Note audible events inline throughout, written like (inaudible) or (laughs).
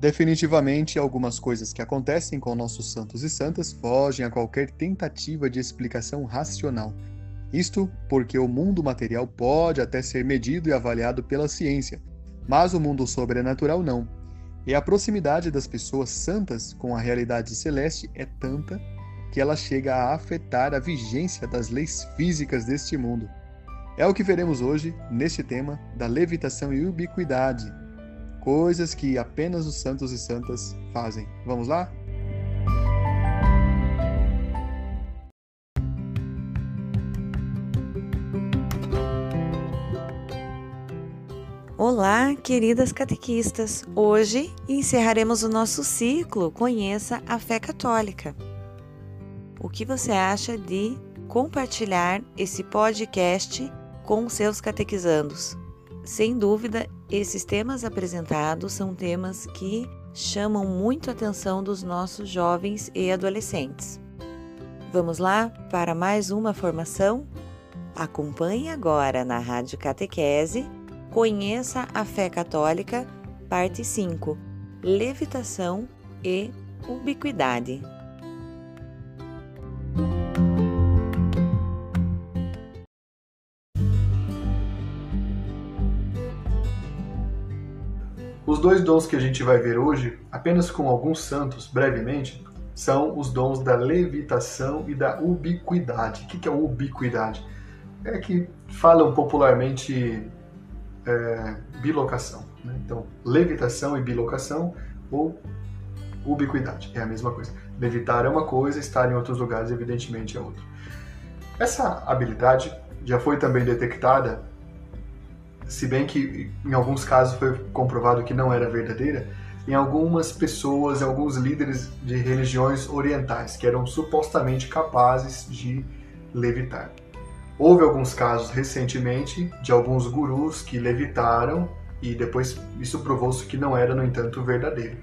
Definitivamente, algumas coisas que acontecem com nossos santos e santas fogem a qualquer tentativa de explicação racional. Isto porque o mundo material pode até ser medido e avaliado pela ciência, mas o mundo sobrenatural não. E a proximidade das pessoas santas com a realidade celeste é tanta que ela chega a afetar a vigência das leis físicas deste mundo. É o que veremos hoje neste tema da levitação e ubiquidade, coisas que apenas os santos e santas fazem. Vamos lá? Olá, queridas catequistas! Hoje encerraremos o nosso ciclo Conheça a Fé Católica. O que você acha de compartilhar esse podcast com seus catequizandos? Sem dúvida, esses temas apresentados são temas que chamam muito a atenção dos nossos jovens e adolescentes. Vamos lá para mais uma formação? Acompanhe agora na Rádio Catequese Conheça a Fé Católica, parte 5 Levitação e Ubiquidade. Dois dons que a gente vai ver hoje, apenas com alguns santos, brevemente, são os dons da levitação e da ubiquidade. O que é ubiquidade? É que falam popularmente é, bilocação. Né? Então, levitação e bilocação ou ubiquidade é a mesma coisa. Levitar é uma coisa, estar em outros lugares, evidentemente, é outra. Essa habilidade já foi também detectada se bem que em alguns casos foi comprovado que não era verdadeira, em algumas pessoas, em alguns líderes de religiões orientais que eram supostamente capazes de levitar. Houve alguns casos recentemente de alguns gurus que levitaram e depois isso provou-se que não era, no entanto, verdadeiro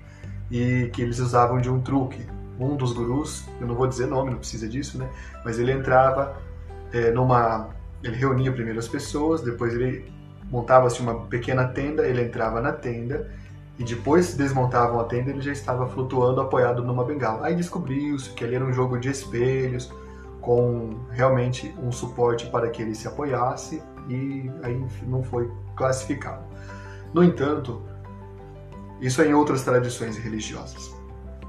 e que eles usavam de um truque. Um dos gurus, eu não vou dizer nome, não precisa disso, né? Mas ele entrava é, numa, ele reunia primeiro as pessoas, depois ele montava-se uma pequena tenda, ele entrava na tenda e depois desmontavam a tenda ele já estava flutuando apoiado numa bengala. Aí descobriu-se que ali era um jogo de espelhos com realmente um suporte para que ele se apoiasse e aí não foi classificado. No entanto, isso é em outras tradições religiosas.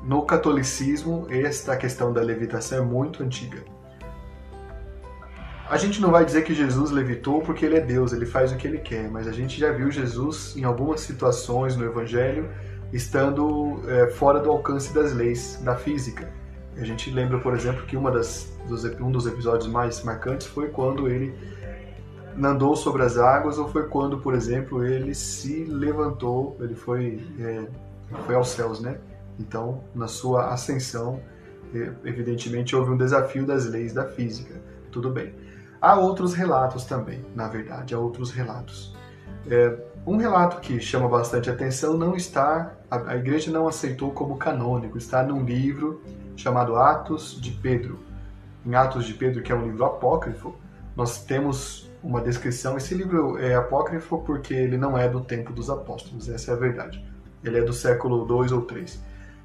No catolicismo, esta questão da levitação é muito antiga. A gente não vai dizer que Jesus levitou porque ele é Deus, ele faz o que ele quer, mas a gente já viu Jesus em algumas situações no Evangelho estando é, fora do alcance das leis da física. A gente lembra, por exemplo, que uma das, dos, um dos episódios mais marcantes foi quando ele andou sobre as águas ou foi quando, por exemplo, ele se levantou, ele foi, é, foi aos céus, né? Então, na sua ascensão, evidentemente houve um desafio das leis da física. Tudo bem. Há outros relatos também, na verdade, há outros relatos. É, um relato que chama bastante atenção não está, a, a igreja não aceitou como canônico, está num livro chamado Atos de Pedro. Em Atos de Pedro, que é um livro apócrifo, nós temos uma descrição. Esse livro é apócrifo porque ele não é do tempo dos apóstolos, essa é a verdade. Ele é do século 2 ou 3.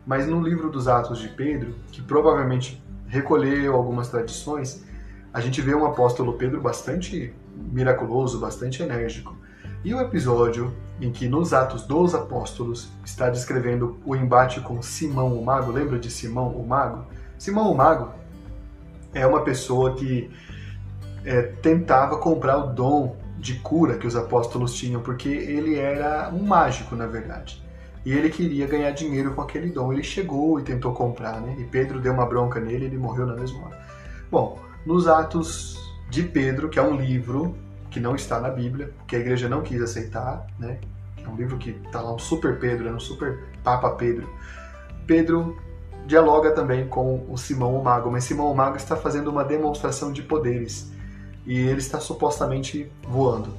Mas no livro dos Atos de Pedro, que provavelmente recolheu algumas tradições, a gente vê um apóstolo Pedro bastante miraculoso, bastante enérgico. E o episódio em que nos Atos dos Apóstolos está descrevendo o embate com Simão o Mago, lembra de Simão o Mago? Simão o Mago é uma pessoa que é, tentava comprar o dom de cura que os apóstolos tinham, porque ele era um mágico, na verdade. E ele queria ganhar dinheiro com aquele dom. Ele chegou e tentou comprar, né? E Pedro deu uma bronca nele e ele morreu na mesma hora. Bom, nos Atos de Pedro, que é um livro que não está na Bíblia, que a igreja não quis aceitar, né? É um livro que está lá um super Pedro, é um super Papa Pedro. Pedro dialoga também com o Simão o Mago, mas Simão o Mago está fazendo uma demonstração de poderes e ele está supostamente voando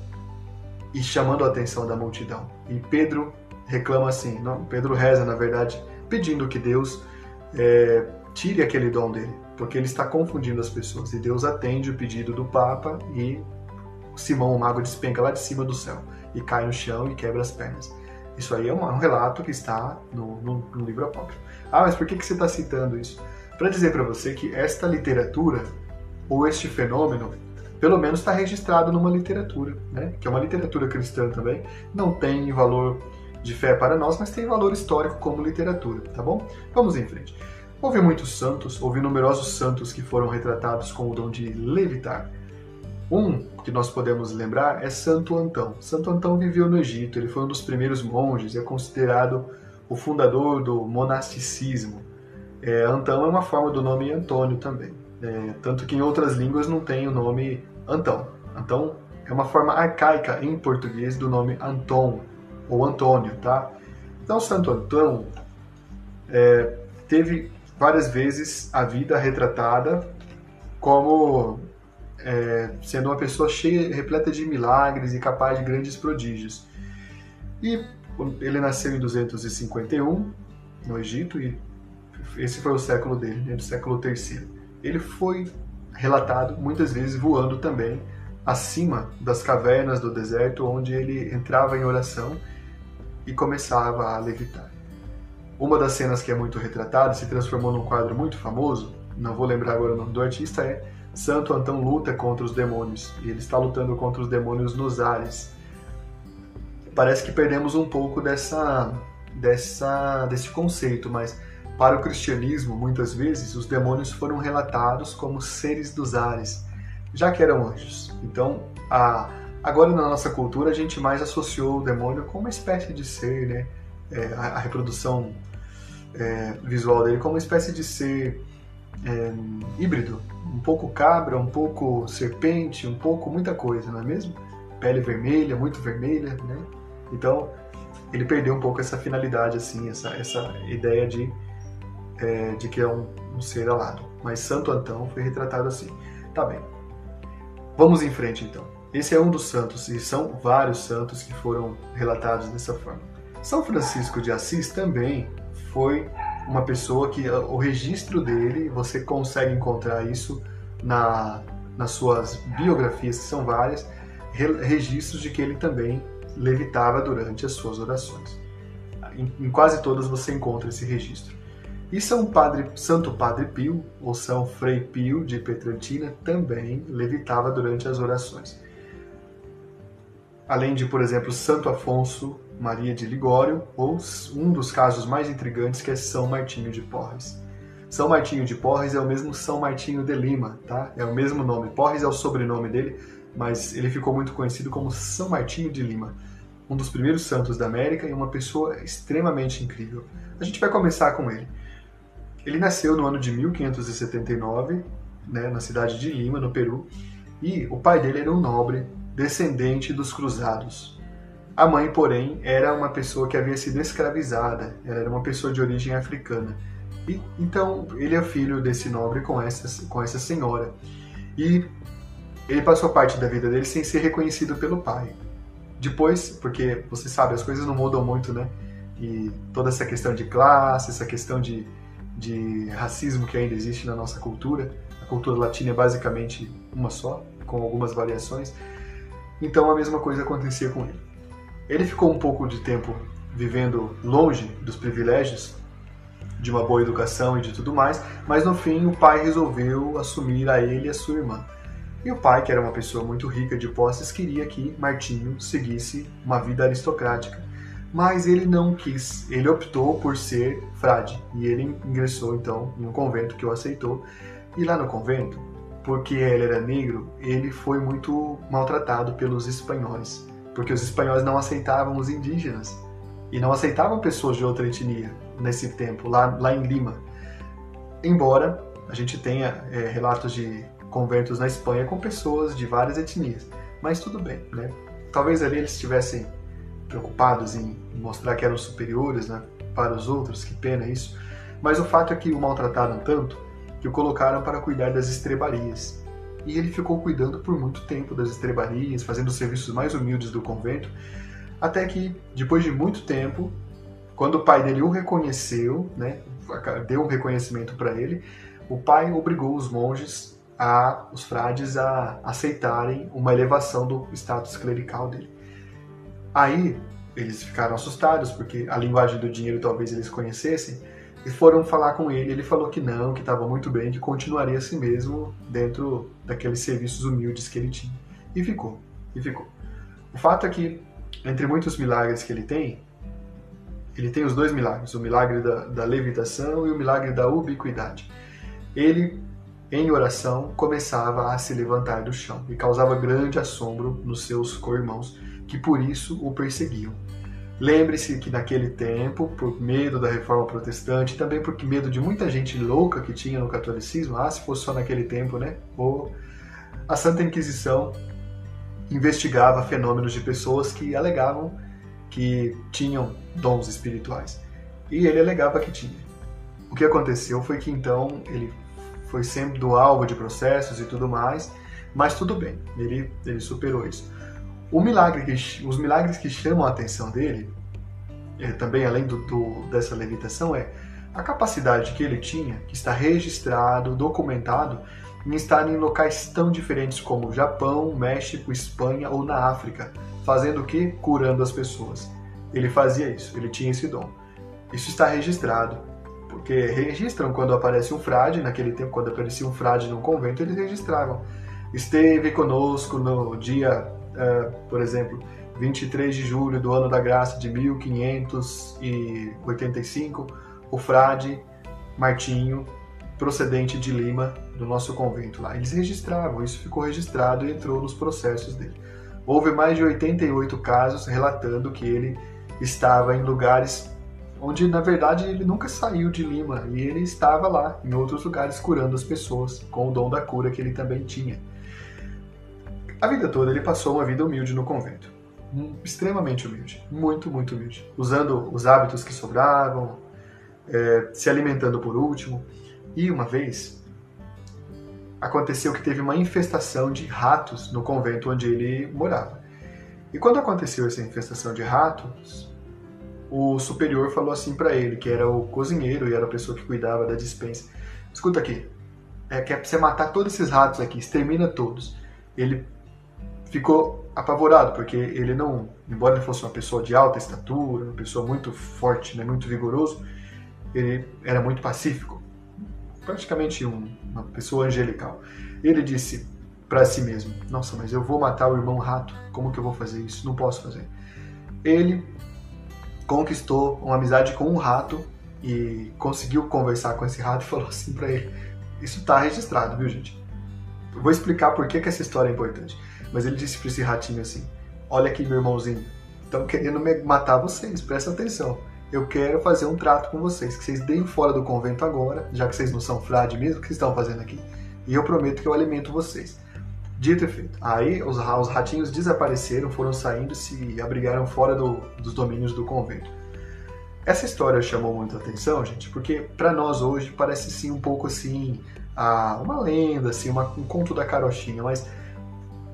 e chamando a atenção da multidão. E Pedro reclama assim, não, Pedro reza na verdade, pedindo que Deus é, tire aquele dom dele, porque ele está confundindo as pessoas. E Deus atende o pedido do Papa e Simão, o mago, despenca lá de cima do céu e cai no chão e quebra as pernas. Isso aí é um, relato que está no, no, no livro apócrifo. Ah, mas por que, que você está citando isso? Para dizer para você que esta literatura, ou este fenômeno, pelo menos está registrado numa literatura, né? que é uma literatura cristã também. Não tem valor de fé para nós, mas tem valor histórico como literatura, tá bom? Vamos em frente. Houve muitos santos, houve numerosos santos que foram retratados com o dom de levitar. Um que nós podemos lembrar é Santo Antão. Santo Antão viveu no Egito, ele foi um dos primeiros monges, é considerado o fundador do monasticismo. É, Antão é uma forma do nome Antônio também, é, tanto que em outras línguas não tem o nome Antão. Antão é uma forma arcaica em português do nome Anton ou Antônio, tá? Então Santo Antão é, teve várias vezes a vida retratada como é, sendo uma pessoa cheia, repleta de milagres e capaz de grandes prodígios. E ele nasceu em 251 no Egito e esse foi o século dele, né, do século III. Ele foi relatado muitas vezes voando também acima das cavernas do deserto, onde ele entrava em oração e começava a levitar. Uma das cenas que é muito retratada, se transformou num quadro muito famoso, não vou lembrar agora o nome do artista, é Santo Antão luta contra os demônios e ele está lutando contra os demônios nos ares. Parece que perdemos um pouco dessa, dessa, desse conceito, mas para o cristianismo, muitas vezes, os demônios foram relatados como seres dos ares, já que eram anjos. Então, a, agora na nossa cultura, a gente mais associou o demônio com uma espécie de ser, né? É, a, a, reprodução é, visual dele como uma espécie de ser é, híbrido, um pouco cabra, um pouco serpente, um pouco muita coisa, não é mesmo? Pele vermelha, muito vermelha, né? Então ele perdeu um pouco essa finalidade, assim, essa, essa ideia de, é, de que é um, um ser alado. Mas Santo Antão foi retratado assim. Tá bem. Vamos em frente então. Esse é um dos santos e são vários santos que foram relatados dessa forma. São Francisco de Assis também foi uma pessoa que ah, o registro dele, você consegue encontrar isso na, nas suas biografias, que são várias, registros de que ele também levitava durante as suas orações. Em, em quase todas você encontra esse registro. E São Padre, Santo Padre Pio, ou São Frei Pio de Petrantina, também levitava durante as orações. Além de, por exemplo, Santo Afonso Maria de Ligório, ou um dos casos mais intrigantes que é São Martinho de Porres. São Martinho de Porres é o mesmo São Martinho de Lima, tá? É o mesmo nome. Porres é o sobrenome dele, mas ele ficou muito conhecido como São Martinho de Lima, um dos primeiros santos da América e uma pessoa extremamente incrível. A gente vai começar com ele. Ele nasceu no ano de 1579, né, na cidade de Lima, no Peru, e o pai dele era um nobre descendente dos cruzados, a mãe, porém, era uma pessoa que havia sido escravizada, ela era uma pessoa de origem africana. E, então, ele é filho desse nobre com essa, com essa senhora. E ele passou parte da vida dele sem ser reconhecido pelo pai. Depois, porque você sabe, as coisas não mudam muito, né? E toda essa questão de classe, essa questão de, de racismo que ainda existe na nossa cultura, a cultura latina é basicamente uma só, com algumas variações. Então a mesma coisa acontecia com ele. Ele ficou um pouco de tempo vivendo longe dos privilégios de uma boa educação e de tudo mais, mas no fim o pai resolveu assumir a ele e a sua irmã. E o pai, que era uma pessoa muito rica de posses, queria que Martinho seguisse uma vida aristocrática. Mas ele não quis, ele optou por ser frade e ele ingressou então em um convento que o aceitou. E lá no convento, porque ele era negro, ele foi muito maltratado pelos espanhóis porque os espanhóis não aceitavam os indígenas e não aceitavam pessoas de outra etnia nesse tempo, lá, lá em Lima. Embora a gente tenha é, relatos de conventos na Espanha com pessoas de várias etnias, mas tudo bem, né? Talvez ali eles estivessem preocupados em mostrar que eram superiores né, para os outros, que pena isso. Mas o fato é que o maltrataram tanto que o colocaram para cuidar das estrebarias e ele ficou cuidando por muito tempo das estrebarias, fazendo os serviços mais humildes do convento, até que, depois de muito tempo, quando o pai dele o reconheceu, né, deu um reconhecimento para ele, o pai obrigou os monges, a, os frades, a aceitarem uma elevação do status clerical dele. Aí, eles ficaram assustados porque a linguagem do dinheiro talvez eles conhecessem e foram falar com ele. Ele falou que não, que estava muito bem, que continuaria assim mesmo dentro daqueles serviços humildes que ele tinha. E ficou, e ficou. O fato é que, entre muitos milagres que ele tem, ele tem os dois milagres, o milagre da, da levitação e o milagre da ubiquidade. Ele, em oração, começava a se levantar do chão e causava grande assombro nos seus co-irmãos, que por isso o perseguiam. Lembre-se que naquele tempo, por medo da reforma protestante, também por medo de muita gente louca que tinha no catolicismo, ah, se fosse só naquele tempo, né? Ou a Santa Inquisição investigava fenômenos de pessoas que alegavam que tinham dons espirituais. E ele alegava que tinha. O que aconteceu foi que então ele foi sempre do alvo de processos e tudo mais, mas tudo bem, ele, ele superou isso. O milagre que, os milagres que chamam a atenção dele, é, também além do, do, dessa levitação, é a capacidade que ele tinha, que está registrado, documentado, em estar em locais tão diferentes como Japão, México, Espanha ou na África, fazendo o que? Curando as pessoas. Ele fazia isso, ele tinha esse dom. Isso está registrado, porque registram quando aparece um frade, naquele tempo, quando aparecia um frade num convento, eles registravam. Esteve conosco no dia por exemplo, 23 de julho do ano da graça de 1585, o frade Martinho, procedente de Lima, do nosso convento lá. Eles registravam, isso ficou registrado e entrou nos processos dele. Houve mais de 88 casos relatando que ele estava em lugares onde, na verdade, ele nunca saiu de Lima e ele estava lá, em outros lugares, curando as pessoas, com o dom da cura que ele também tinha. A vida toda ele passou uma vida humilde no convento. Extremamente humilde. Muito, muito humilde. Usando os hábitos que sobravam, é, se alimentando por último. E uma vez aconteceu que teve uma infestação de ratos no convento onde ele morava. E quando aconteceu essa infestação de ratos, o superior falou assim para ele, que era o cozinheiro e era a pessoa que cuidava da dispensa: Escuta aqui, é que pra você matar todos esses ratos aqui, extermina todos. Ele ficou apavorado, porque ele não, embora ele fosse uma pessoa de alta estatura, uma pessoa muito forte, né, muito vigoroso, ele era muito pacífico, praticamente um, uma pessoa angelical. Ele disse para si mesmo: Nossa, mas eu vou matar o irmão rato, como que eu vou fazer isso? Não posso fazer. Ele conquistou uma amizade com um rato e conseguiu conversar com esse rato e falou assim para ele: Isso está registrado, viu, gente? Eu vou explicar por que, que essa história é importante. Mas ele disse para esse ratinho assim: Olha aqui, meu irmãozinho, estão querendo matar vocês, presta atenção. Eu quero fazer um trato com vocês, que vocês deem fora do convento agora, já que vocês não são frade mesmo, o que vocês estão fazendo aqui? E eu prometo que eu alimento vocês. Dito e feito. Aí os, os ratinhos desapareceram, foram saindo e se abrigaram fora do, dos domínios do convento. Essa história chamou muita atenção, gente, porque para nós hoje parece sim um pouco assim, ah, uma lenda, assim, uma, um conto da carochinha, mas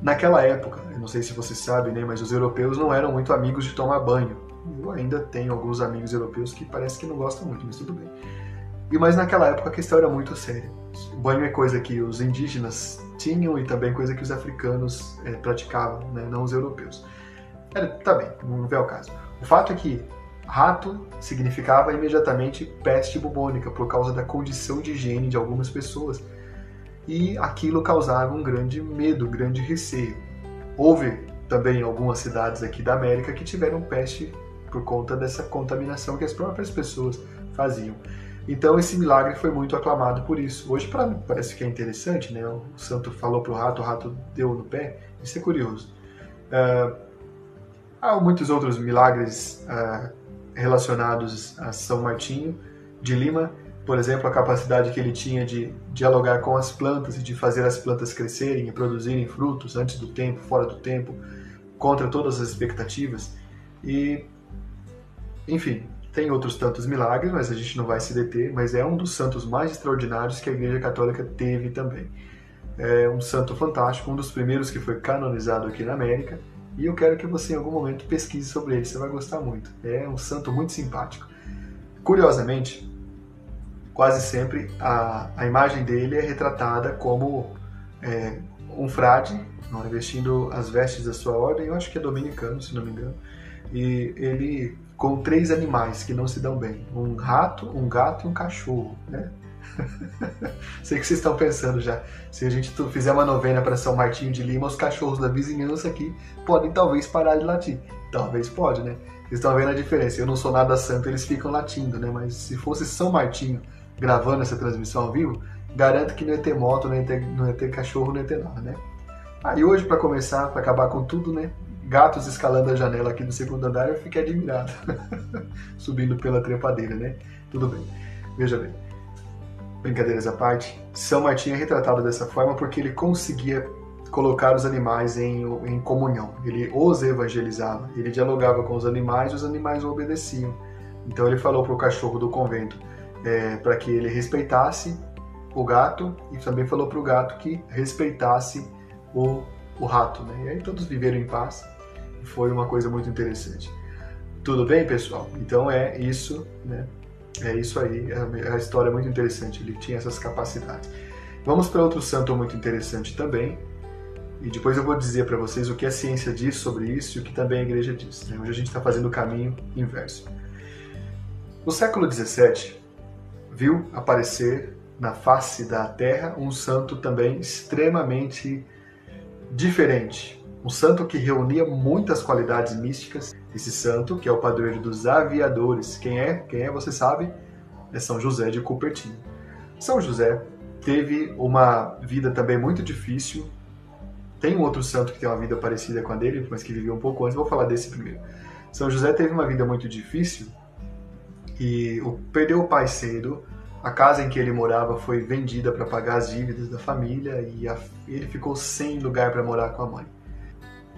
Naquela época, não sei se você sabe, né, mas os europeus não eram muito amigos de tomar banho. Eu ainda tenho alguns amigos europeus que parece que não gostam muito, mas tudo bem. E mas naquela época a questão era muito séria. O banho é coisa que os indígenas tinham e também coisa que os africanos é, praticavam, né, não os europeus. Era, tá bem, não vê o caso. O fato é que rato significava imediatamente peste bubônica por causa da condição de higiene de algumas pessoas e aquilo causava um grande medo, um grande receio. Houve também algumas cidades aqui da América que tiveram peste por conta dessa contaminação que as próprias pessoas faziam. Então esse milagre foi muito aclamado por isso. Hoje para mim parece que é interessante, né? O santo falou para o rato, o rato deu no pé. Isso é curioso. Uh, há muitos outros milagres uh, relacionados a São Martinho de Lima por exemplo, a capacidade que ele tinha de dialogar com as plantas e de fazer as plantas crescerem e produzirem frutos antes do tempo, fora do tempo, contra todas as expectativas. E, enfim, tem outros tantos milagres, mas a gente não vai se deter. Mas é um dos santos mais extraordinários que a Igreja Católica teve também. É um santo fantástico, um dos primeiros que foi canonizado aqui na América. E eu quero que você em algum momento pesquise sobre ele, você vai gostar muito. É um santo muito simpático. Curiosamente, quase sempre a, a imagem dele é retratada como é, um frade, não, vestindo as vestes da sua ordem, eu acho que é dominicano, se não me engano, e ele com três animais que não se dão bem: um rato, um gato e um cachorro, né? (laughs) Sei que vocês estão pensando já. Se a gente fizer uma novena para São Martinho de Lima, os cachorros da vizinhança aqui podem talvez parar de latir. Talvez pode, né? Vocês estão vendo a diferença. Eu não sou nada santo, eles ficam latindo, né? Mas se fosse São Martinho gravando essa transmissão ao vivo, garanto que não ia ter moto, não ia ter, não ia ter cachorro, não ia ter nada, né? Aí hoje, para começar, para acabar com tudo, né? Gatos escalando a janela aqui do segundo andar, eu fiquei admirado. (laughs) Subindo pela trepadeira, né? Tudo bem. Veja bem. Brincadeiras à parte, São Martinho é retratado dessa forma porque ele conseguia colocar os animais em, em comunhão. Ele os evangelizava, ele dialogava com os animais e os animais o obedeciam. Então ele falou para o cachorro do convento é, para que ele respeitasse o gato e também falou para o gato que respeitasse o, o rato. Né? E aí todos viveram em paz. Foi uma coisa muito interessante. Tudo bem, pessoal? Então é isso, né? É isso aí. É a história é muito interessante. Ele tinha essas capacidades. Vamos para outro santo muito interessante também. E depois eu vou dizer para vocês o que a ciência diz sobre isso e o que também a igreja diz. Né? Hoje a gente está fazendo o caminho inverso. No século XVII, viu aparecer na face da Terra um santo também extremamente diferente. Um santo que reunia muitas qualidades místicas. Esse santo, que é o padroeiro dos aviadores. Quem é? Quem é, você sabe? É São José de Cupertino. São José teve uma vida também muito difícil. Tem um outro santo que tem uma vida parecida com a dele, mas que viveu um pouco antes. Vou falar desse primeiro. São José teve uma vida muito difícil e perdeu o pai cedo, a casa em que ele morava foi vendida para pagar as dívidas da família e a, ele ficou sem lugar para morar com a mãe.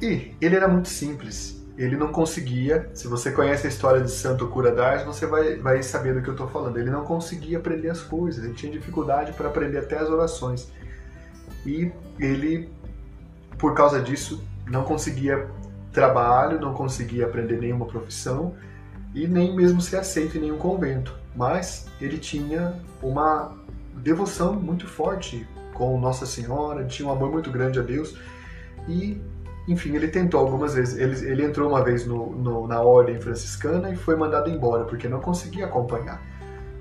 E ele era muito simples. Ele não conseguia. Se você conhece a história de Santo Cura d'Ars, você vai, vai saber do que eu estou falando. Ele não conseguia aprender as coisas. Ele tinha dificuldade para aprender até as orações. E ele, por causa disso, não conseguia trabalho, não conseguia aprender nenhuma profissão e nem mesmo ser aceito em nenhum convento mas ele tinha uma devoção muito forte com Nossa Senhora, tinha um amor muito grande a Deus e, enfim, ele tentou algumas vezes. Ele, ele entrou uma vez no, no, na ordem franciscana e foi mandado embora porque não conseguia acompanhar.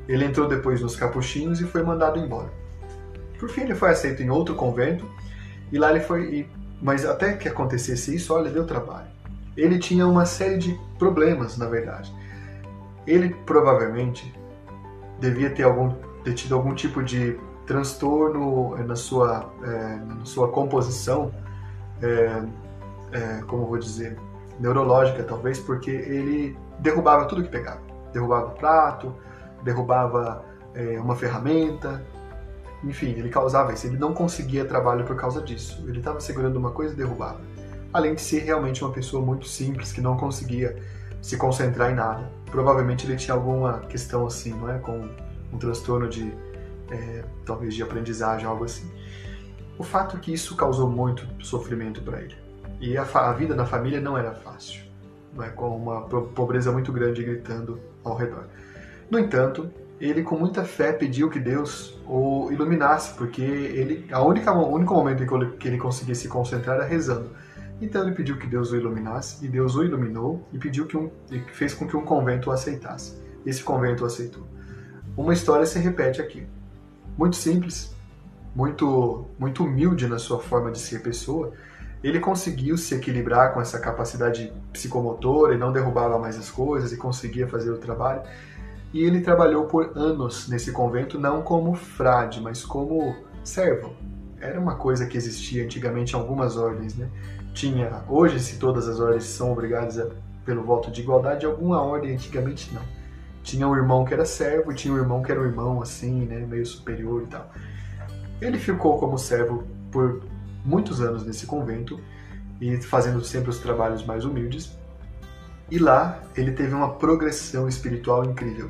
Ele entrou depois nos capuchinhos e foi mandado embora. Por fim, ele foi aceito em outro convento e lá ele foi. Mas até que acontecesse isso, olha, deu trabalho. Ele tinha uma série de problemas, na verdade. Ele provavelmente devia ter, algum, ter tido algum tipo de transtorno na sua, é, na sua composição, é, é, como vou dizer, neurológica talvez, porque ele derrubava tudo que pegava. Derrubava prato, derrubava uma ferramenta, enfim, ele causava isso. Ele não conseguia trabalho por causa disso. Ele estava segurando uma coisa e derrubava. Além de ser realmente uma pessoa muito simples, que não conseguia se concentrar em nada. Provavelmente ele tinha alguma questão assim, não é? Com um transtorno de, é, talvez, de aprendizagem, algo assim. O fato é que isso causou muito sofrimento para ele. E a, a, vida na família não era fácil, não é? com uma pobreza muito grande gritando ao redor. No entanto, ele com muita fé pediu que Deus o iluminasse, porque ele, a única, o único momento que ele conseguia se concentrar era rezando. Então ele pediu que Deus o iluminasse, e Deus o iluminou e pediu que um, e fez com que um convento o aceitasse. Esse convento o aceitou. Uma história se repete aqui. Muito simples, muito, muito humilde na sua forma de ser pessoa, ele conseguiu se equilibrar com essa capacidade psicomotora e não derrubava mais as coisas e conseguia fazer o trabalho. E ele trabalhou por anos nesse convento, não como frade, mas como servo. Era uma coisa que existia antigamente em algumas ordens, né? Tinha, hoje se todas as ordens são obrigadas a, pelo voto de igualdade, alguma ordem antigamente não. Tinha um irmão que era servo tinha um irmão que era um irmão assim, né, meio superior e tal. Ele ficou como servo por muitos anos nesse convento e fazendo sempre os trabalhos mais humildes. E lá ele teve uma progressão espiritual incrível.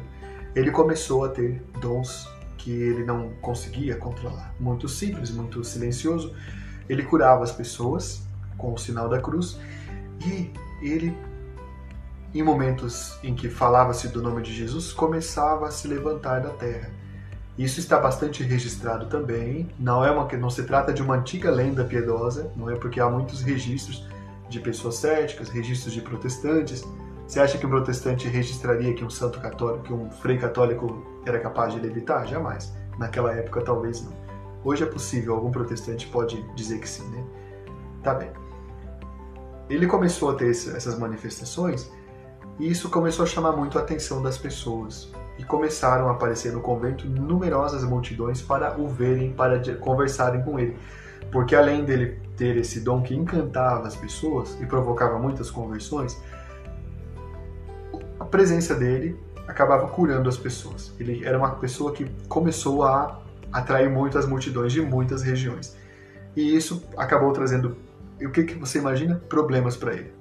Ele começou a ter dons que ele não conseguia controlar. Muito simples, muito silencioso. Ele curava as pessoas com o sinal da cruz, e ele, em momentos em que falava-se do nome de Jesus, começava a se levantar da terra. Isso está bastante registrado também. Não é uma não se trata de uma antiga lenda piedosa, não é porque há muitos registros de pessoas céticas, registros de protestantes, Você acha que um protestante registraria que um santo católico, que um frei católico era capaz de levitar? Jamais. Naquela época, talvez não. Hoje é possível, algum protestante pode dizer que sim, né? Tá bem. Ele começou a ter essas manifestações e isso começou a chamar muito a atenção das pessoas. E começaram a aparecer no convento numerosas multidões para o verem, para conversarem com ele. Porque além dele ter esse dom que encantava as pessoas e provocava muitas conversões, a presença dele acabava curando as pessoas. Ele era uma pessoa que começou a atrair muitas multidões de muitas regiões. E isso acabou trazendo, o que, que você imagina? Problemas para ele.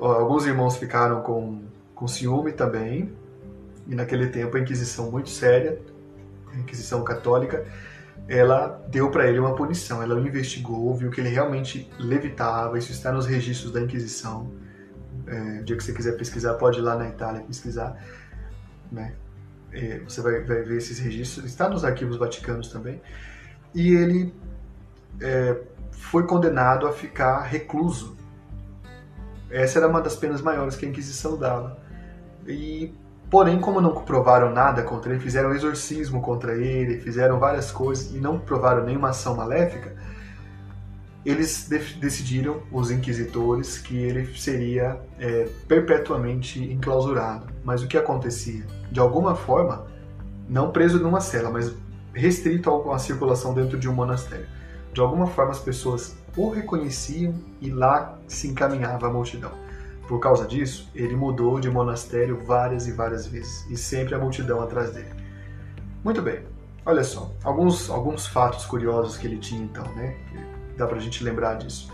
Alguns irmãos ficaram com, com ciúme também, e naquele tempo a Inquisição muito séria, a Inquisição católica, ela deu para ele uma punição. Ela o investigou, viu que ele realmente levitava. Isso está nos registros da Inquisição. É, o dia que você quiser pesquisar, pode ir lá na Itália pesquisar. Né? É, você vai, vai, ver esses registros. Está nos arquivos vaticanos também. E ele é, foi condenado a ficar recluso. Essa era uma das penas maiores que a Inquisição dava. E Porém, como não provaram nada contra ele, fizeram exorcismo contra ele, fizeram várias coisas e não provaram nenhuma ação maléfica, eles decidiram, os inquisitores, que ele seria é, perpetuamente enclausurado. Mas o que acontecia? De alguma forma, não preso numa cela, mas restrito à circulação dentro de um monastério. De alguma forma, as pessoas o reconheciam e lá se encaminhava a multidão. Por causa disso, ele mudou de monastério várias e várias vezes, e sempre a multidão atrás dele. Muito bem, olha só, alguns, alguns fatos curiosos que ele tinha então, né? Dá pra gente lembrar disso.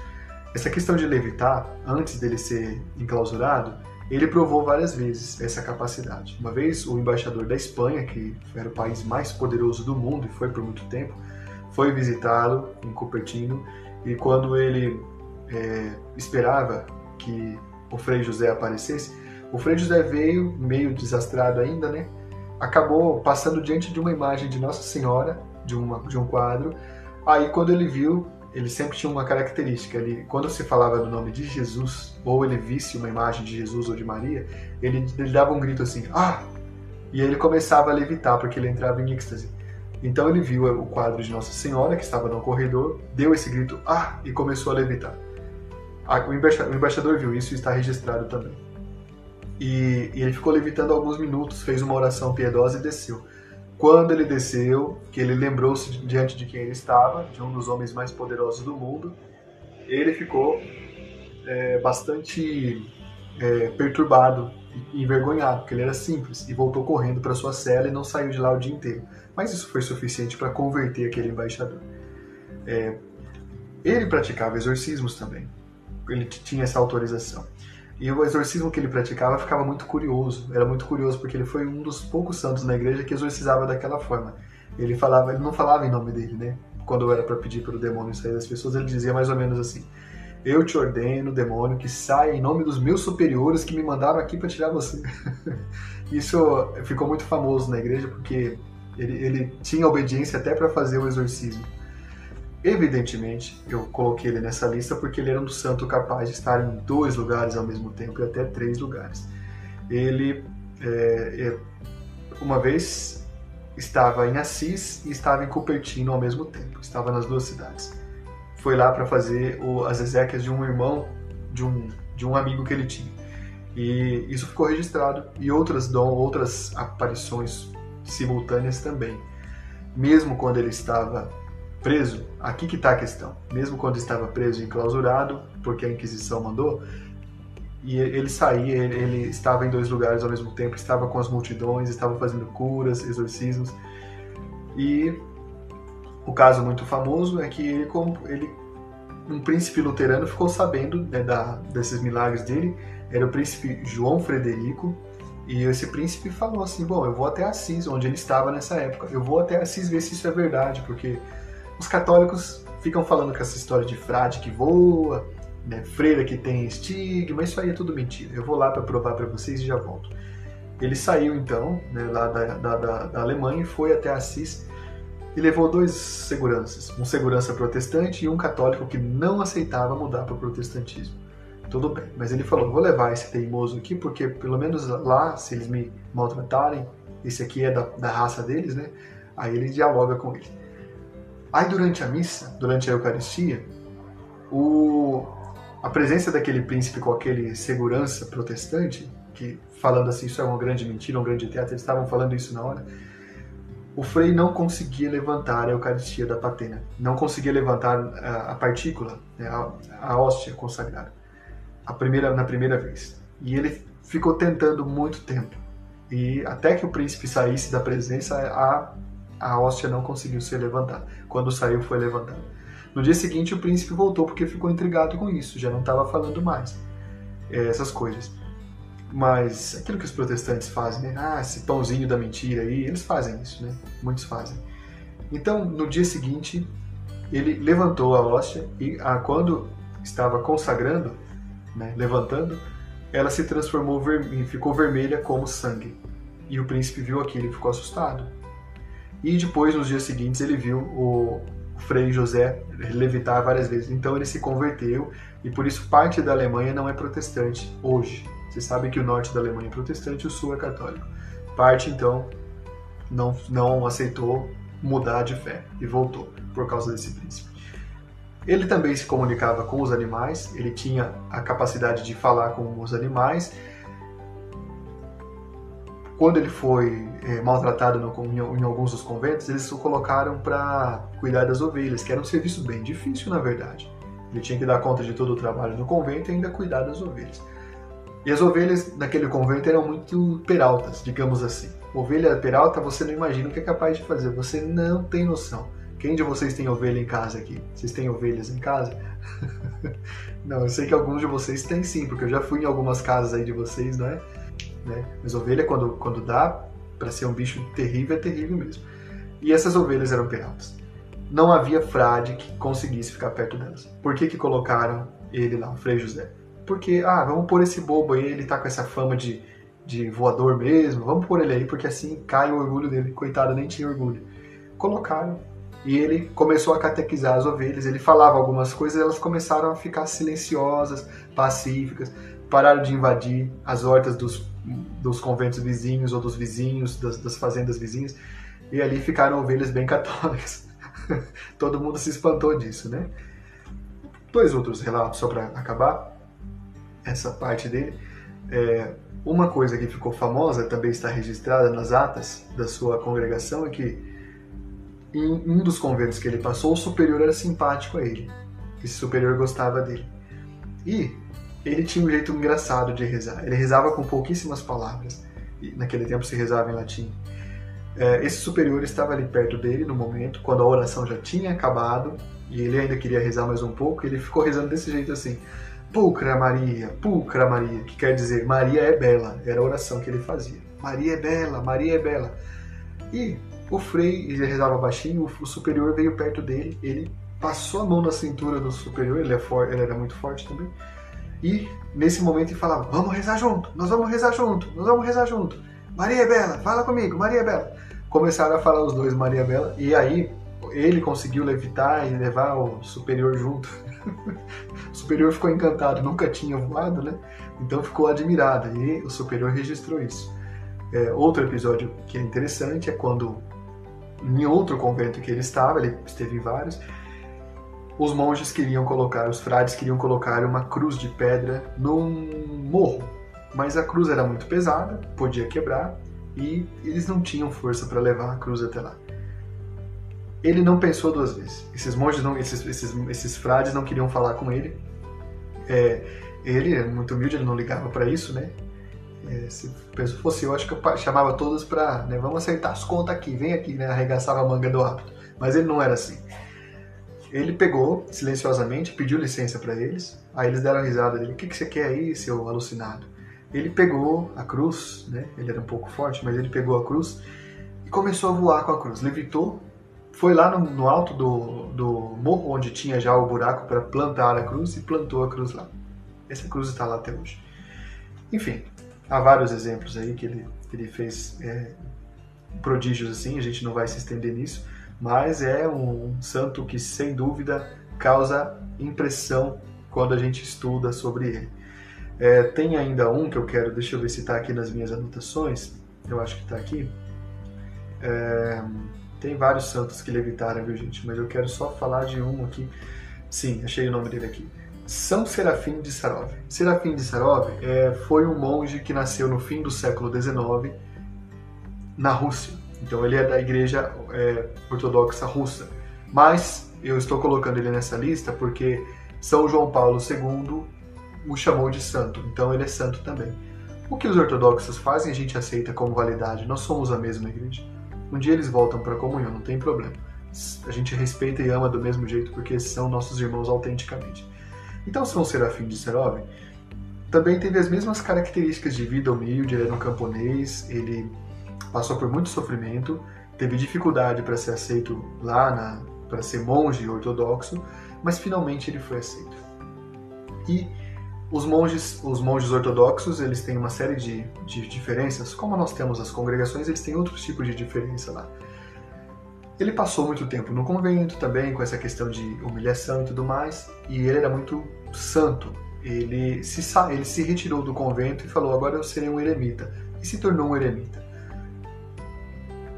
Essa questão de levitar, antes dele ser enclausurado, ele provou várias vezes essa capacidade. Uma vez, o embaixador da Espanha, que era o país mais poderoso do mundo e foi por muito tempo, foi visitá-lo em Cupertino e quando ele é, esperava que o Frei José aparecesse, o Frei José veio meio desastrado ainda, né? Acabou passando diante de uma imagem de Nossa Senhora, de, uma, de um quadro. Aí quando ele viu, ele sempre tinha uma característica. Ele, quando se falava do nome de Jesus, ou ele visse uma imagem de Jesus ou de Maria, ele, ele dava um grito assim, ah! E ele começava a levitar, porque ele entrava em êxtase. Então ele viu o quadro de Nossa Senhora, que estava no corredor, deu esse grito, ah! E começou a levitar. O embaixador, viu isso e está registrado também. E, e, ele ficou levitando alguns minutos, fez uma oração piedosa e desceu. Quando ele desceu, que ele lembrou-se diante de quem ele estava, de um dos homens mais poderosos do mundo, ele ficou é, bastante é, perturbado e envergonhado, porque ele era simples, e voltou correndo para sua cela e não saiu de lá o dia inteiro. Mas isso foi suficiente para converter aquele embaixador. É, ele praticava exorcismos também ele tinha essa autorização. E o exorcismo que ele praticava ficava muito curioso. Era muito curioso porque ele foi um dos poucos santos na igreja que exorcizava daquela forma. Ele falava, ele não falava em nome dele, né? Quando era para pedir para o demônio sair das pessoas, ele dizia mais ou menos assim: Eu te ordeno, demônio, que saia em nome dos meus superiores que me mandaram aqui para tirar você. (laughs) Isso ficou muito famoso na igreja porque ele, ele tinha obediência até para fazer o exorcismo. Evidentemente, eu coloquei ele nessa lista porque ele era um santo capaz de estar em dois lugares ao mesmo tempo e até três lugares. Ele, é, é, uma vez, estava em Assis e estava em Cupertino ao mesmo tempo, estava nas duas cidades. Foi lá para fazer o, as exéquias de um irmão, de um, de um amigo que ele tinha. E isso ficou registrado e outras dom, outras aparições simultâneas também. Mesmo quando ele estava preso, aqui que está a questão. Mesmo quando estava preso e enclausurado, porque a Inquisição mandou, e ele saía, ele, ele, estava em dois lugares ao mesmo tempo, estava com as multidões, estava fazendo curas, exorcismos. E o caso muito famoso é que ele, ele um príncipe luterano ficou sabendo né, da, desses milagres dele, era o príncipe João Frederico, e esse príncipe falou assim: Bom, eu vou até Assis, onde ele estava nessa época, eu vou até Assis ver se isso é verdade, porque os católicos ficam falando com essa história de frade que voa, né, freira que tem estigma, isso aí é tudo mentira. Eu vou lá para provar para vocês e já volto. Ele saiu então né, lá da, da, da, da Alemanha e foi até Assis e levou dois seguranças, um segurança protestante e um católico que não aceitava mudar para o protestantismo. Tudo bem. Mas ele falou: vou levar esse teimoso aqui, porque pelo menos lá, se eles me maltratarem, esse aqui é da, da raça deles, né? Aí ele dialoga com ele. Aí durante a missa, durante a Eucaristia, o, a presença daquele príncipe com aquele segurança protestante, que falando assim, isso é uma grande mentira, um grande teatro, eles estavam falando isso na hora, o Frei não conseguia levantar a Eucaristia da patena, não conseguia levantar a, a partícula, né, a, a hóstia consagrada, a primeira, na primeira vez. E ele ficou tentando muito tempo. E até que o príncipe saísse da presença, a, a hóstia não conseguiu ser levantada. Quando saiu, foi levantada. No dia seguinte, o príncipe voltou porque ficou intrigado com isso, já não estava falando mais é, essas coisas. Mas aquilo que os protestantes fazem, né? Ah, esse pãozinho da mentira aí, eles fazem isso, né? Muitos fazem. Então, no dia seguinte, ele levantou a hóstia e ah, quando estava consagrando, né, levantando, ela se transformou e ficou vermelha como sangue. E o príncipe viu aquilo e ficou assustado. E depois, nos dias seguintes, ele viu o Frei José levitar várias vezes. Então ele se converteu e por isso parte da Alemanha não é protestante hoje. Você sabe que o norte da Alemanha é protestante e o sul é católico. Parte, então, não, não aceitou mudar de fé e voltou por causa desse príncipe. Ele também se comunicava com os animais, ele tinha a capacidade de falar com os animais. Quando ele foi é, maltratado no, em, em, alguns dos conventos, eles o colocaram para cuidar das ovelhas, que era um serviço bem difícil, na verdade. Ele tinha que dar conta de todo o trabalho no convento e ainda cuidar das ovelhas. E as ovelhas naquele convento eram muito peraltas, digamos assim. Ovelha peralta você não imagina o que é capaz de fazer, você não tem noção. Quem de vocês tem ovelha em casa aqui? Vocês têm ovelhas em casa? (laughs) não, eu sei que alguns de vocês têm sim, porque eu já fui em algumas casas aí de vocês, não é? Né? Mas ovelha, quando, quando dá para ser um bicho terrível, é terrível mesmo. E essas ovelhas eram peraltas. Não havia frade que conseguisse ficar perto delas. Por que, que colocaram ele lá, o Frei José? porque, ah, vamos pôr esse bobo aí, ele tá com essa fama de, de voador mesmo, vamos pôr ele aí, porque assim cai o orgulho dele. Coitado, nem tinha orgulho. Colocaram. E ele começou a catequizar as ovelhas, ele falava algumas coisas, elas começaram a ficar silenciosas, pacíficas, pararam de invadir as hortas dos, dos conventos vizinhos ou dos vizinhos, das, das fazendas vizinhas, e ali ficaram ovelhas bem católicas. (laughs) Todo mundo se espantou disso, né? Dois outros relatos só para acabar essa parte dele. É, uma coisa que ficou famosa, também está registrada nas atas da sua congregação, é que em um dos conventos que ele passou, o superior era simpático a ele. Esse superior gostava dele. E ele tinha um jeito engraçado de rezar. Ele rezava com pouquíssimas palavras. E naquele tempo se rezava em latim. É, esse superior estava ali perto dele no momento, quando a oração já tinha acabado, e ele ainda queria rezar mais um pouco, ele ficou rezando desse jeito assim. Pulcra Maria, Pulcra Maria, que quer dizer Maria é bela, era a oração que ele fazia. Maria é bela, Maria é bela. E o Frei, ele rezava baixinho, o superior veio perto dele, ele passou a mão na cintura do superior, ele, é for, ele era muito forte também, e nesse momento ele falava: Vamos rezar junto, nós vamos rezar junto, nós vamos rezar junto. Maria bela, fala comigo, Maria bela. Começaram a falar os dois Maria bela, e aí ele conseguiu levitar e levar o superior junto. (laughs) o superior ficou encantado, nunca tinha voado, né? Então ficou admirado e o superior registrou isso. É, outro episódio que é interessante é quando, em outro convento que ele estava, ele esteve em vários, os monges queriam colocar, os frades queriam colocar uma cruz de pedra num morro, mas a cruz era muito pesada, podia quebrar e eles não tinham força para levar a cruz até lá ele não pensou duas vezes. Esses monges, não, esses, esses, esses frades não queriam falar com ele. É, ele, muito humilde, ele não ligava para isso, né? É, se fosse eu, acho que eu chamava todos para, né, vamos acertar as contas aqui, vem aqui, né? Arregaçava a manga do hábito. Mas ele não era assim. Ele pegou silenciosamente, pediu licença para eles. Aí eles deram risada dele. O que, que você quer aí, seu alucinado? Ele pegou a cruz, né? Ele era um pouco forte, mas ele pegou a cruz e começou a voar com a cruz. Levitou foi lá no, no alto do, do morro onde tinha já o buraco para plantar a cruz e plantou a cruz lá. Essa cruz está lá até hoje. Enfim, há vários exemplos aí que ele, que ele fez é, prodígios assim, a gente não vai se estender nisso, mas é um, santo que sem dúvida causa impressão quando a gente estuda sobre ele. É, tem ainda um que eu quero, deixa eu ver se está aqui nas minhas anotações, eu acho que está aqui. É, tem vários santos que levitaram, viu gente? Mas eu quero só falar de um aqui. Sim, achei o nome dele aqui. São Serafim de Sarov. Serafim de Sarov é, foi um monge que nasceu no fim do século XIX na Rússia. Então ele é da igreja é, ortodoxa russa. Mas eu estou colocando ele nessa lista porque São João Paulo II o chamou de santo. Então ele é santo também. O que os ortodoxos fazem a gente aceita como validade. Nós somos a mesma igreja. Um dia eles voltam para a comunhão, não tem problema. A gente respeita e ama do mesmo jeito porque são nossos irmãos autenticamente. Então São Serafim de Serov também teve as mesmas características de vida humilde, ele era um camponês, ele passou por muito sofrimento, teve dificuldade para ser aceito lá, para ser monge ortodoxo, mas finalmente ele foi aceito. E os monges, os monges ortodoxos, eles têm uma série de, de diferenças. Como nós temos as congregações, eles têm outros tipos de diferença lá. Ele passou muito tempo no convento também, com essa questão de humilhação e tudo mais, e ele era muito santo. Ele se, ele se retirou do convento e falou: Agora eu serei um eremita. E se tornou um eremita.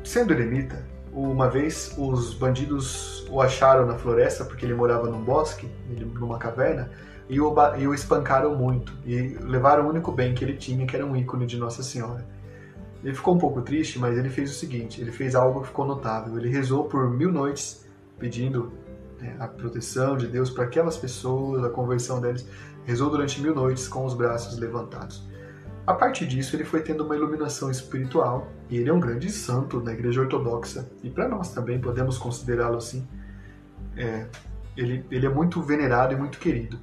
Sendo eremita, uma vez os bandidos o acharam na floresta porque ele morava num bosque, numa caverna, e o, e o espancaram muito. E levaram o único bem que ele tinha, que era um ícone de Nossa Senhora. Ele ficou um pouco triste, mas ele fez o seguinte: ele fez algo que ficou notável. Ele rezou por mil noites pedindo né, a proteção de Deus para aquelas pessoas, a conversão deles. Rezou durante mil noites com os braços levantados. A partir disso, ele foi tendo uma iluminação espiritual e ele é um grande santo na Igreja Ortodoxa e para nós também podemos considerá-lo assim. É, ele, ele é muito venerado e muito querido.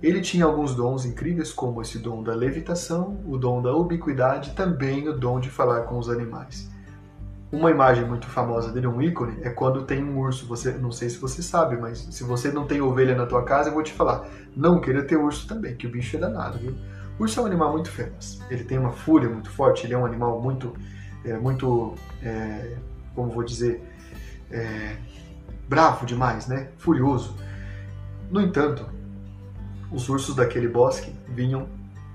Ele tinha alguns dons incríveis, como esse dom da levitação, o dom da ubiquidade e também o dom de falar com os animais. Uma imagem muito famosa dele, um ícone, é quando tem um urso. Você, não sei se você sabe, mas se você não tem ovelha na tua casa, eu vou te falar. Não queira ter urso também, que o bicho é danado, viu? O urso é um animal muito feroz. Ele tem uma fúria muito forte. Ele é um animal muito, é, muito, é, como vou dizer, é, bravo demais, né? Furioso. No entanto, os ursos daquele bosque vinham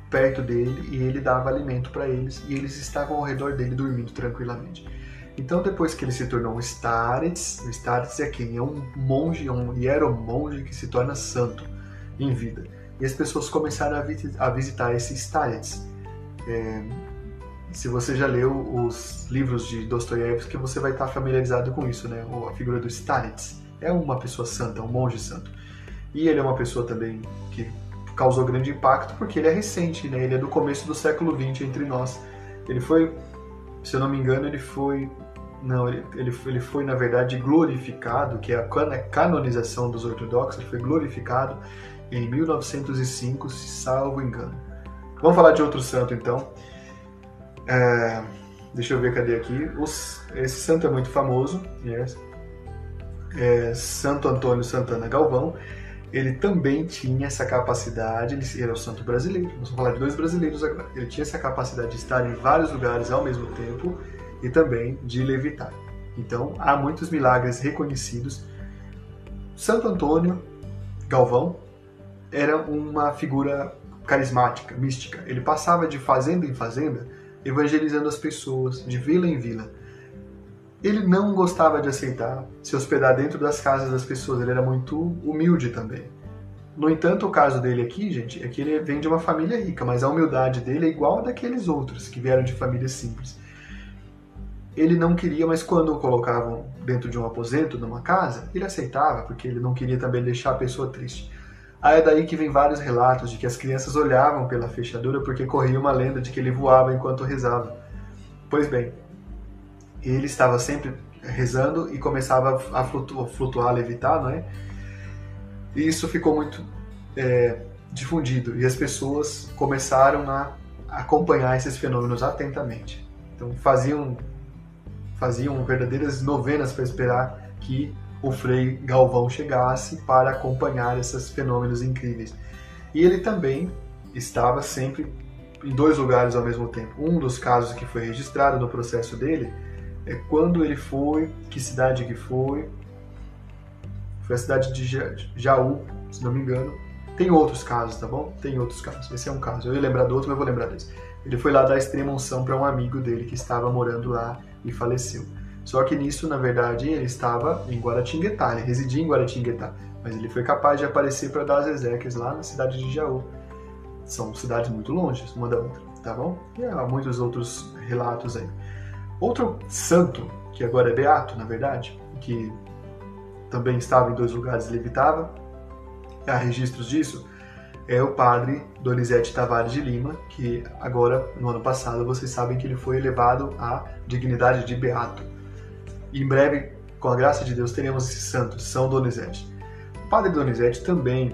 perto dele e ele dava alimento para eles e eles estavam ao redor dele dormindo tranquilamente. Então, depois que ele se tornou um Starets, o Starets é quem? É um monge, é um hieromonge que se torna santo em vida. E as pessoas começaram a, visitar esse Starets. É, se você já leu os livros de Dostoiévski, você vai estar familiarizado com isso, né? A figura do Starets é uma pessoa santa, um monge santo. E ele é uma pessoa também que causou grande impacto porque ele é recente, né? Ele é do começo do século XX entre nós. Ele foi, se eu não me engano, ele foi não, ele, ele, ele foi na verdade glorificado, que é a canonização dos ortodoxos, ele foi glorificado em 1905, se salvo engano. Vamos falar de outro santo então. É, deixa eu ver cadê aqui. Os, esse santo é muito famoso, yes. é Santo Antônio Santana Galvão ele também tinha essa capacidade, ele era o santo brasileiro, vamos falar de dois brasileiros agora. Ele tinha essa capacidade de estar em vários lugares ao mesmo tempo e também de levitar. Então, há muitos milagres reconhecidos. Santo Antônio Galvão era uma figura carismática, mística. Ele passava de fazenda em fazenda evangelizando as pessoas, de vila em vila ele não gostava de aceitar se hospedar dentro das casas das pessoas, ele era muito humilde também. No entanto, o caso dele aqui, gente, é que ele vem de uma família rica, mas a humildade dele é igual a daqueles outros que vieram de famílias simples. Ele não queria, mas quando o colocavam dentro de um aposento, numa casa, ele aceitava, porque ele não queria também deixar a pessoa triste. Aí é daí que vem vários relatos de que as crianças olhavam pela fechadura porque corria uma lenda de que ele voava enquanto rezava. Pois bem, ele estava sempre rezando e começava a flutuar, flutuar a levitar, não é? E isso ficou muito é, difundido e as pessoas começaram a acompanhar esses fenômenos atentamente. Então faziam faziam verdadeiras novenas para esperar que o Frei Galvão chegasse para acompanhar esses fenômenos incríveis. E ele também estava sempre em dois lugares ao mesmo tempo. Um dos casos que foi registrado no processo dele é quando ele foi, que cidade que foi. Foi a cidade de Jaú, se não me engano. Tem outros casos, tá bom? Tem outros casos. Esse é um caso. Eu ia lembrar do outro, mas vou lembrar desse. Ele foi lá dar extrema unção para um amigo dele que estava morando lá e faleceu. Só que nisso, na verdade, ele estava em Guaratinguetá, ele residia em Guaratinguetá, mas ele foi capaz de aparecer para dar as exéquias lá na cidade de Jaú. São cidades muito longe uma da outra, tá bom? E há muitos outros relatos aí. Outro santo, que agora é beato, na verdade, que também estava em dois lugares e levitava, há registros disso, é o padre Donizete Tavares de Lima, que agora, no ano passado, vocês sabem que ele foi elevado à dignidade de beato. E em breve, com a graça de Deus, teremos esse santo, São Donizete. O padre Donizete também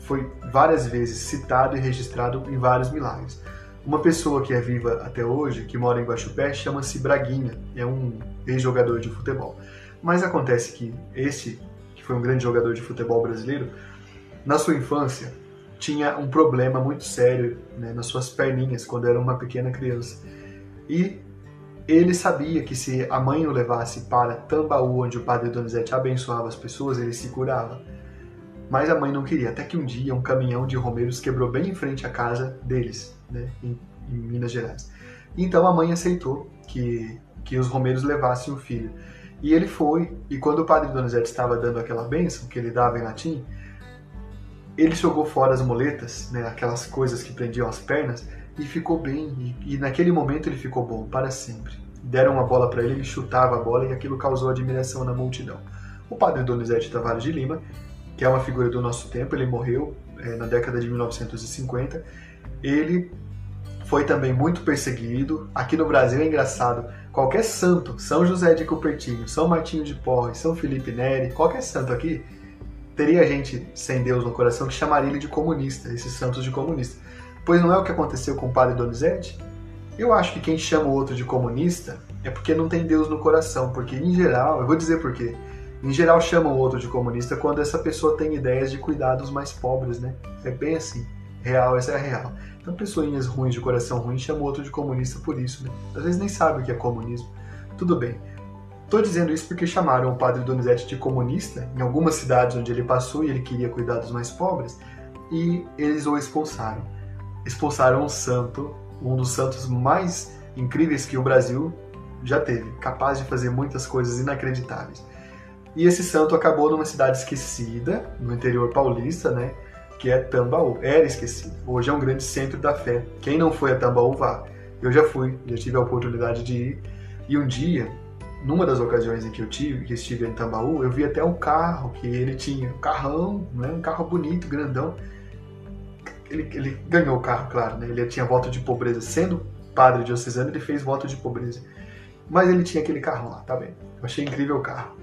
foi várias vezes citado e registrado em vários milagres. Uma pessoa que é viva até hoje, que mora em Guaxupé, chama-se Braguinha, é um ex-jogador de futebol. Mas acontece que este, que foi um grande jogador de futebol brasileiro, na sua infância tinha um problema muito sério né, nas suas perninhas quando era uma pequena criança. E ele sabia que se a mãe o levasse para Tambaú, onde o padre Donizete abençoava as pessoas, ele se curava. Mas a mãe não queria, até que um dia um caminhão de romeiros quebrou bem em frente à casa deles, né, em, em Minas Gerais. Então a mãe aceitou que, que os romeiros levassem o filho. E ele foi, e quando o padre Donizete estava dando aquela bênção que ele dava em latim, ele jogou fora as muletas, né, aquelas coisas que prendiam as pernas, e ficou bem. E, e naquele momento ele ficou bom para sempre. Deram uma bola para ele, ele chutava a bola e aquilo causou admiração na multidão. O padre Donizete Tavares de Lima, que é uma figura do nosso tempo, ele morreu é, na década de 1950. Ele foi também muito perseguido. Aqui no Brasil é engraçado. Qualquer santo, São José de Cupertino, São Martinho de Porres, São Felipe Neri, qualquer santo aqui, teria gente sem Deus no coração que chamaria ele de comunista, esses santos de comunista. Pois não é o que aconteceu com o padre Donizete? Eu acho que quem chama o outro de comunista é porque não tem Deus no coração, porque em geral, eu vou dizer por quê. Em geral chamam o outro de comunista quando essa pessoa tem ideias de cuidar dos mais pobres, né? É bem assim. Real, essa é a real. Então pessoinhas ruins de coração ruim chamam o outro de comunista por isso, né? Às vezes nem sabe o que é comunismo. Tudo bem. Estou dizendo isso porque chamaram o padre Donizete de comunista em algumas cidades onde ele passou e ele queria cuidar dos mais pobres, e eles o expulsaram expulsaram um santo, um dos santos mais incríveis que o Brasil já teve, capaz de fazer muitas coisas inacreditáveis. E esse santo acabou numa cidade esquecida, no interior paulista, né? Que é Tambaú. Era esquecido. Hoje é um grande centro da fé. Quem não foi a Tambaú, vá. Eu já fui, já tive a oportunidade de ir. E um dia, numa das ocasiões em que eu tive, que estive em Tambaú, eu vi até um carro que ele tinha, um carrão, né? um carro bonito, grandão ele, ele ganhou o carro, claro, né? Ele tinha voto de pobreza. Sendo padre diocesano, ele fez voto de pobreza. Mas ele tinha aquele carro lá, tá bem. Eu achei incrível o carro.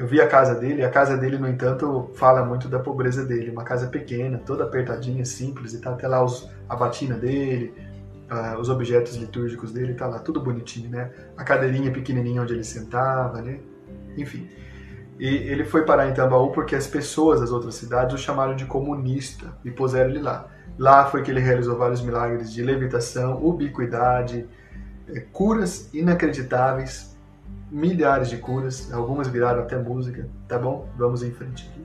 Eu vi a casa dele, a casa dele, no entanto, fala muito da pobreza dele. Uma casa pequena, toda apertadinha, simples, e tá até lá os, a batina dele, uh, os objetos litúrgicos dele, tá lá, tudo bonitinho, né? A cadeirinha pequenininha onde ele sentava, né? Enfim. E ele foi parar em Tambaú porque as pessoas das outras cidades o chamaram de comunista e puseram ele lá. Lá foi que ele realizou vários milagres de levitação, ubiquidade, é, curas inacreditáveis, milhares de curas, algumas viraram até música, tá bom? Vamos em frente aqui.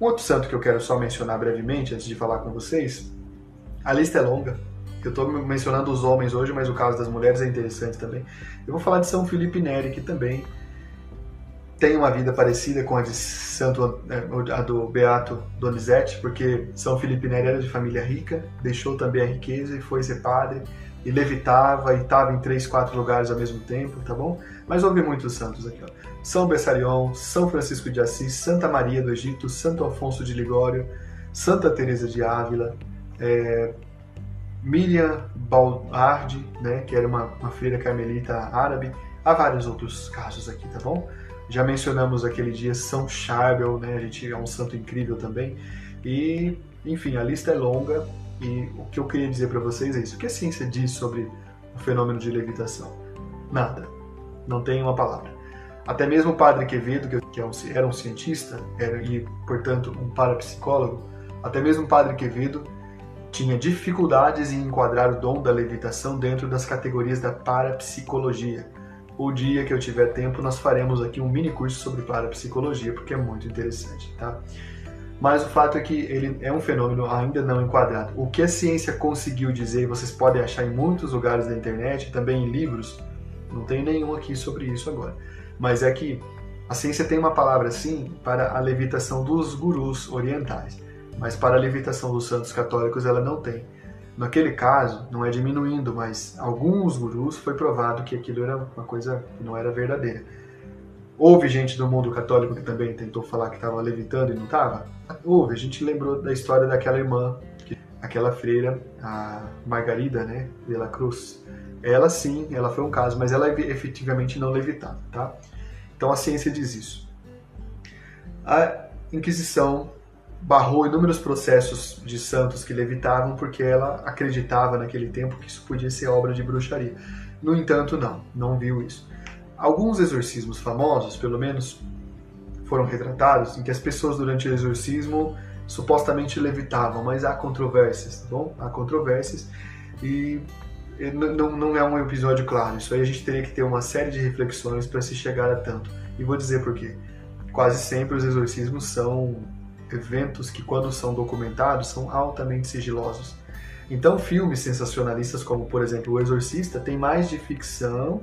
Um outro santo que eu quero só mencionar brevemente antes de falar com vocês, a lista é longa. Eu estou mencionando os homens hoje, mas o caso das mulheres é interessante também. Eu vou falar de São Felipe Neri, que também tem uma vida parecida com a de Santo é, a do Beato Donizete, porque São Felipe Neri era de família rica, deixou também a riqueza e foi ser padre e levitava e estava em três, quatro lugares ao mesmo tempo, tá bom? Mas houve muitos santos aqui, ó. São Bessarion, São Francisco de Assis, Santa Maria do Egito, Santo Afonso de Ligório, Santa Teresa de Ávila, é, Miriam Baldardi, né, que era uma, uma freira carmelita árabe, há vários outros casos aqui, tá bom? Já mencionamos aquele dia São Charbel, né? A gente é um santo incrível também. E, enfim, a lista é longa e o que eu queria dizer para vocês é isso. O que a ciência diz sobre o fenômeno de levitação? Nada. Não tem uma palavra. Até mesmo o padre Quevedo, que é era um cientista era, e, portanto, um parapsicólogo, até mesmo o padre Quevedo tinha dificuldades em enquadrar o dom da levitação dentro das categorias da parapsicologia o dia que eu tiver tempo, nós faremos aqui um mini curso sobre parapsicologia, porque é muito interessante, tá? mas o fato é que ele é um fenômeno ainda não enquadrado. O que a ciência conseguiu dizer, vocês podem achar em muitos lugares da internet, também em livros, não tem nenhum aqui sobre isso agora, mas é que a ciência tem uma palavra sim para a levitação dos gurus orientais, mas para a levitação dos santos católicos ela não tem. Naquele caso, não é diminuindo, mas alguns gurus foi provado que aquilo era uma coisa que não era verdadeira. Houve gente do mundo católico que também tentou falar que estava levitando e não estava? Houve. A gente lembrou da história daquela irmã, aquela freira, a Margarida, né, de la Cruz. Ela sim, ela foi um caso, mas ela efetivamente não levitava, tá? Então a ciência diz isso. A Inquisição barrou inúmeros processos de santos que levitavam porque ela acreditava naquele tempo que isso podia ser obra de bruxaria. No entanto, não, não viu isso. Alguns exorcismos famosos, pelo menos, foram retratados em que as pessoas durante o exorcismo supostamente levitavam, mas há controvérsias, tá bom? Há controvérsias e não, não é um episódio claro. Isso aí a gente teria que ter uma série de reflexões para se chegar a tanto. E vou dizer por quê. Quase sempre os exorcismos são eventos que, quando são documentados, são altamente sigilosos. Então, filmes sensacionalistas, como por exemplo O Exorcista, tem mais de ficção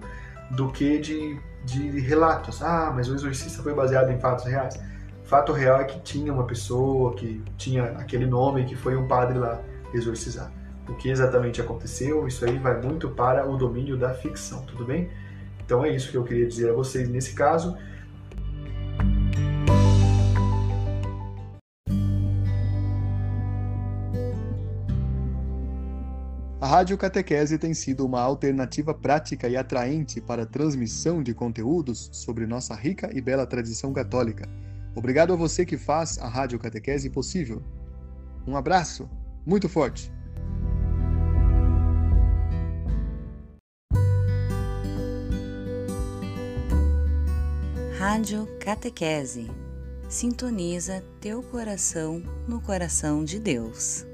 do que de, de relatos. Ah, mas O Exorcista foi baseado em fatos reais. Fato real é que tinha uma pessoa que tinha aquele nome que foi um padre lá exorcizar. O que exatamente aconteceu, isso aí vai muito para o domínio da ficção, tudo bem? Então é isso que eu queria dizer a vocês nesse caso. A Rádio Catequese tem sido uma alternativa prática e atraente para a transmissão de conteúdos sobre nossa rica e bela tradição católica. Obrigado a você que faz a Rádio Catequese possível. Um abraço muito forte. Rádio Catequese. Sintoniza teu coração no coração de Deus.